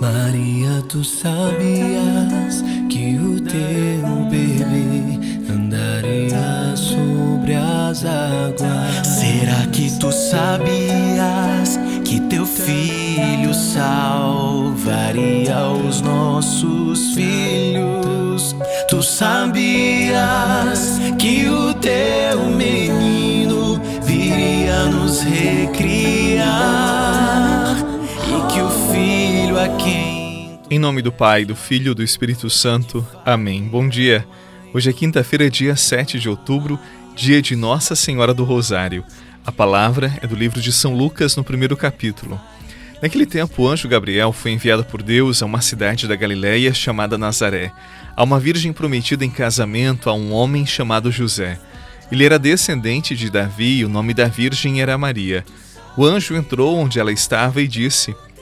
Maria, tu sabias que o teu bebê andaria sobre as águas? Será que tu sabias que teu filho salvaria os nossos filhos? Tu sabias que o teu menino viria nos recriar Em nome do Pai, do Filho e do Espírito Santo. Amém. Bom dia. Hoje é quinta-feira, dia 7 de outubro, dia de Nossa Senhora do Rosário. A palavra é do livro de São Lucas, no primeiro capítulo. Naquele tempo, o anjo Gabriel foi enviado por Deus a uma cidade da Galiléia chamada Nazaré, a uma virgem prometida em casamento a um homem chamado José. Ele era descendente de Davi e o nome da virgem era Maria. O anjo entrou onde ela estava e disse: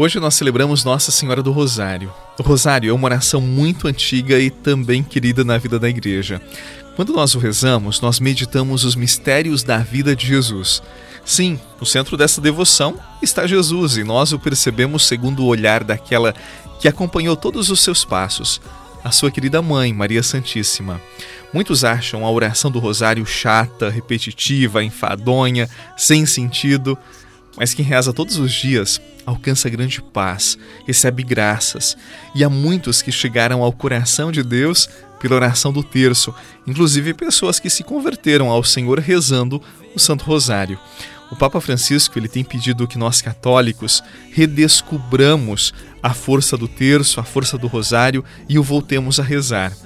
Hoje nós celebramos Nossa Senhora do Rosário. O Rosário é uma oração muito antiga e também querida na vida da igreja. Quando nós o rezamos, nós meditamos os mistérios da vida de Jesus. Sim, no centro dessa devoção está Jesus e nós o percebemos segundo o olhar daquela que acompanhou todos os seus passos, a sua querida mãe, Maria Santíssima. Muitos acham a oração do Rosário chata, repetitiva, enfadonha, sem sentido. Mas quem reza todos os dias alcança grande paz, recebe graças, e há muitos que chegaram ao coração de Deus pela oração do terço, inclusive pessoas que se converteram ao Senhor rezando o Santo Rosário. O Papa Francisco ele tem pedido que nós católicos redescubramos a força do terço, a força do rosário e o voltemos a rezar.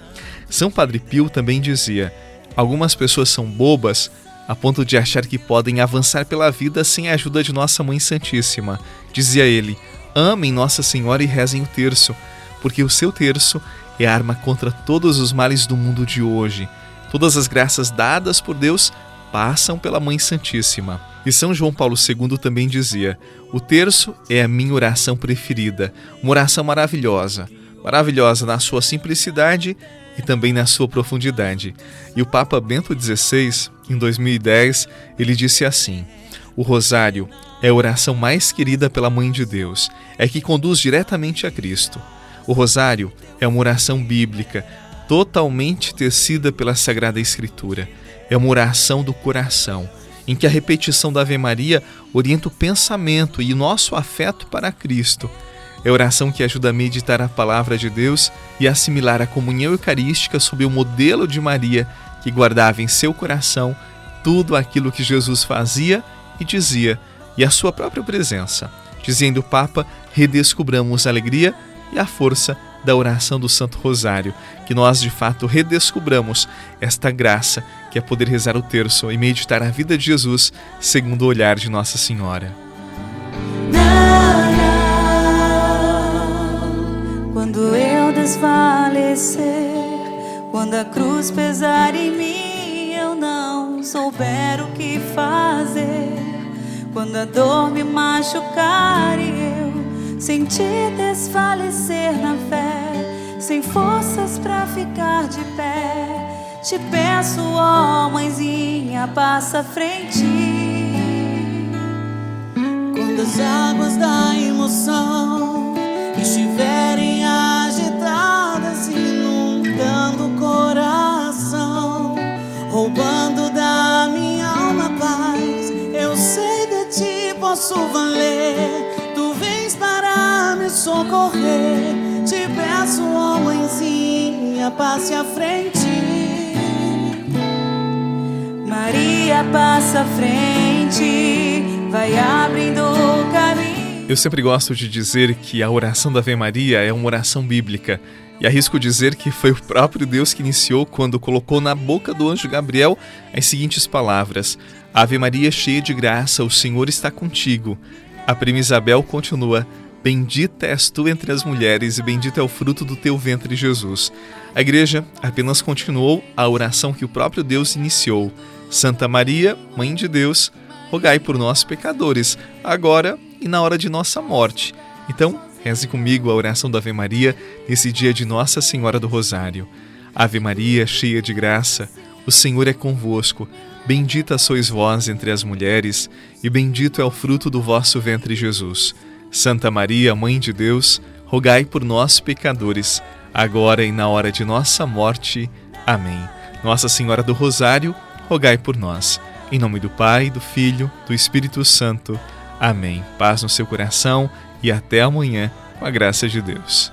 São Padre Pio também dizia: algumas pessoas são bobas a ponto de achar que podem avançar pela vida sem a ajuda de Nossa Mãe Santíssima. Dizia ele: amem Nossa Senhora e rezem o terço, porque o seu terço é arma contra todos os males do mundo de hoje. Todas as graças dadas por Deus passam pela Mãe Santíssima. E São João Paulo II também dizia: O terço é a minha oração preferida, uma oração maravilhosa, maravilhosa na sua simplicidade e também na sua profundidade. E o Papa Bento XVI, em 2010, ele disse assim: O rosário é a oração mais querida pela Mãe de Deus, é que conduz diretamente a Cristo. O rosário é uma oração bíblica, totalmente tecida pela Sagrada Escritura. É uma oração do coração, em que a repetição da Ave Maria orienta o pensamento e nosso afeto para Cristo. É oração que ajuda a meditar a palavra de Deus e assimilar a comunhão eucarística sob o modelo de Maria, que guardava em seu coração tudo aquilo que Jesus fazia e dizia, e a sua própria presença. Dizendo o Papa, redescobramos a alegria e a força da oração do Santo Rosário, que nós de fato redescobramos esta graça que é poder rezar o terço e meditar a vida de Jesus segundo o olhar de Nossa Senhora. Desfalecer, quando a cruz pesar em mim, eu não souber o que fazer. Quando a dor me machucar e eu sentir desfalecer na fé, sem forças para ficar de pé, te peço, ó mãezinha, passa à frente. Quando as águas da emoção socorrer. Te peço, passe à frente. Maria passa à frente, vai abrindo o caminho. Eu sempre gosto de dizer que a oração da Ave Maria é uma oração bíblica. E arrisco dizer que foi o próprio Deus que iniciou quando colocou na boca do anjo Gabriel as seguintes palavras: Ave Maria, cheia de graça, o Senhor está contigo. A prima Isabel continua: Bendita és tu entre as mulheres, e bendito é o fruto do teu ventre, Jesus. A igreja apenas continuou a oração que o próprio Deus iniciou. Santa Maria, Mãe de Deus, rogai por nós, pecadores, agora e na hora de nossa morte. Então, reze comigo a oração da Ave Maria nesse dia de Nossa Senhora do Rosário. Ave Maria, cheia de graça, o Senhor é convosco. Bendita sois vós entre as mulheres, e bendito é o fruto do vosso ventre, Jesus. Santa Maria, Mãe de Deus, rogai por nós, pecadores, agora e na hora de nossa morte. Amém. Nossa Senhora do Rosário, rogai por nós. Em nome do Pai, do Filho, do Espírito Santo. Amém. Paz no seu coração e até amanhã, com a graça de Deus.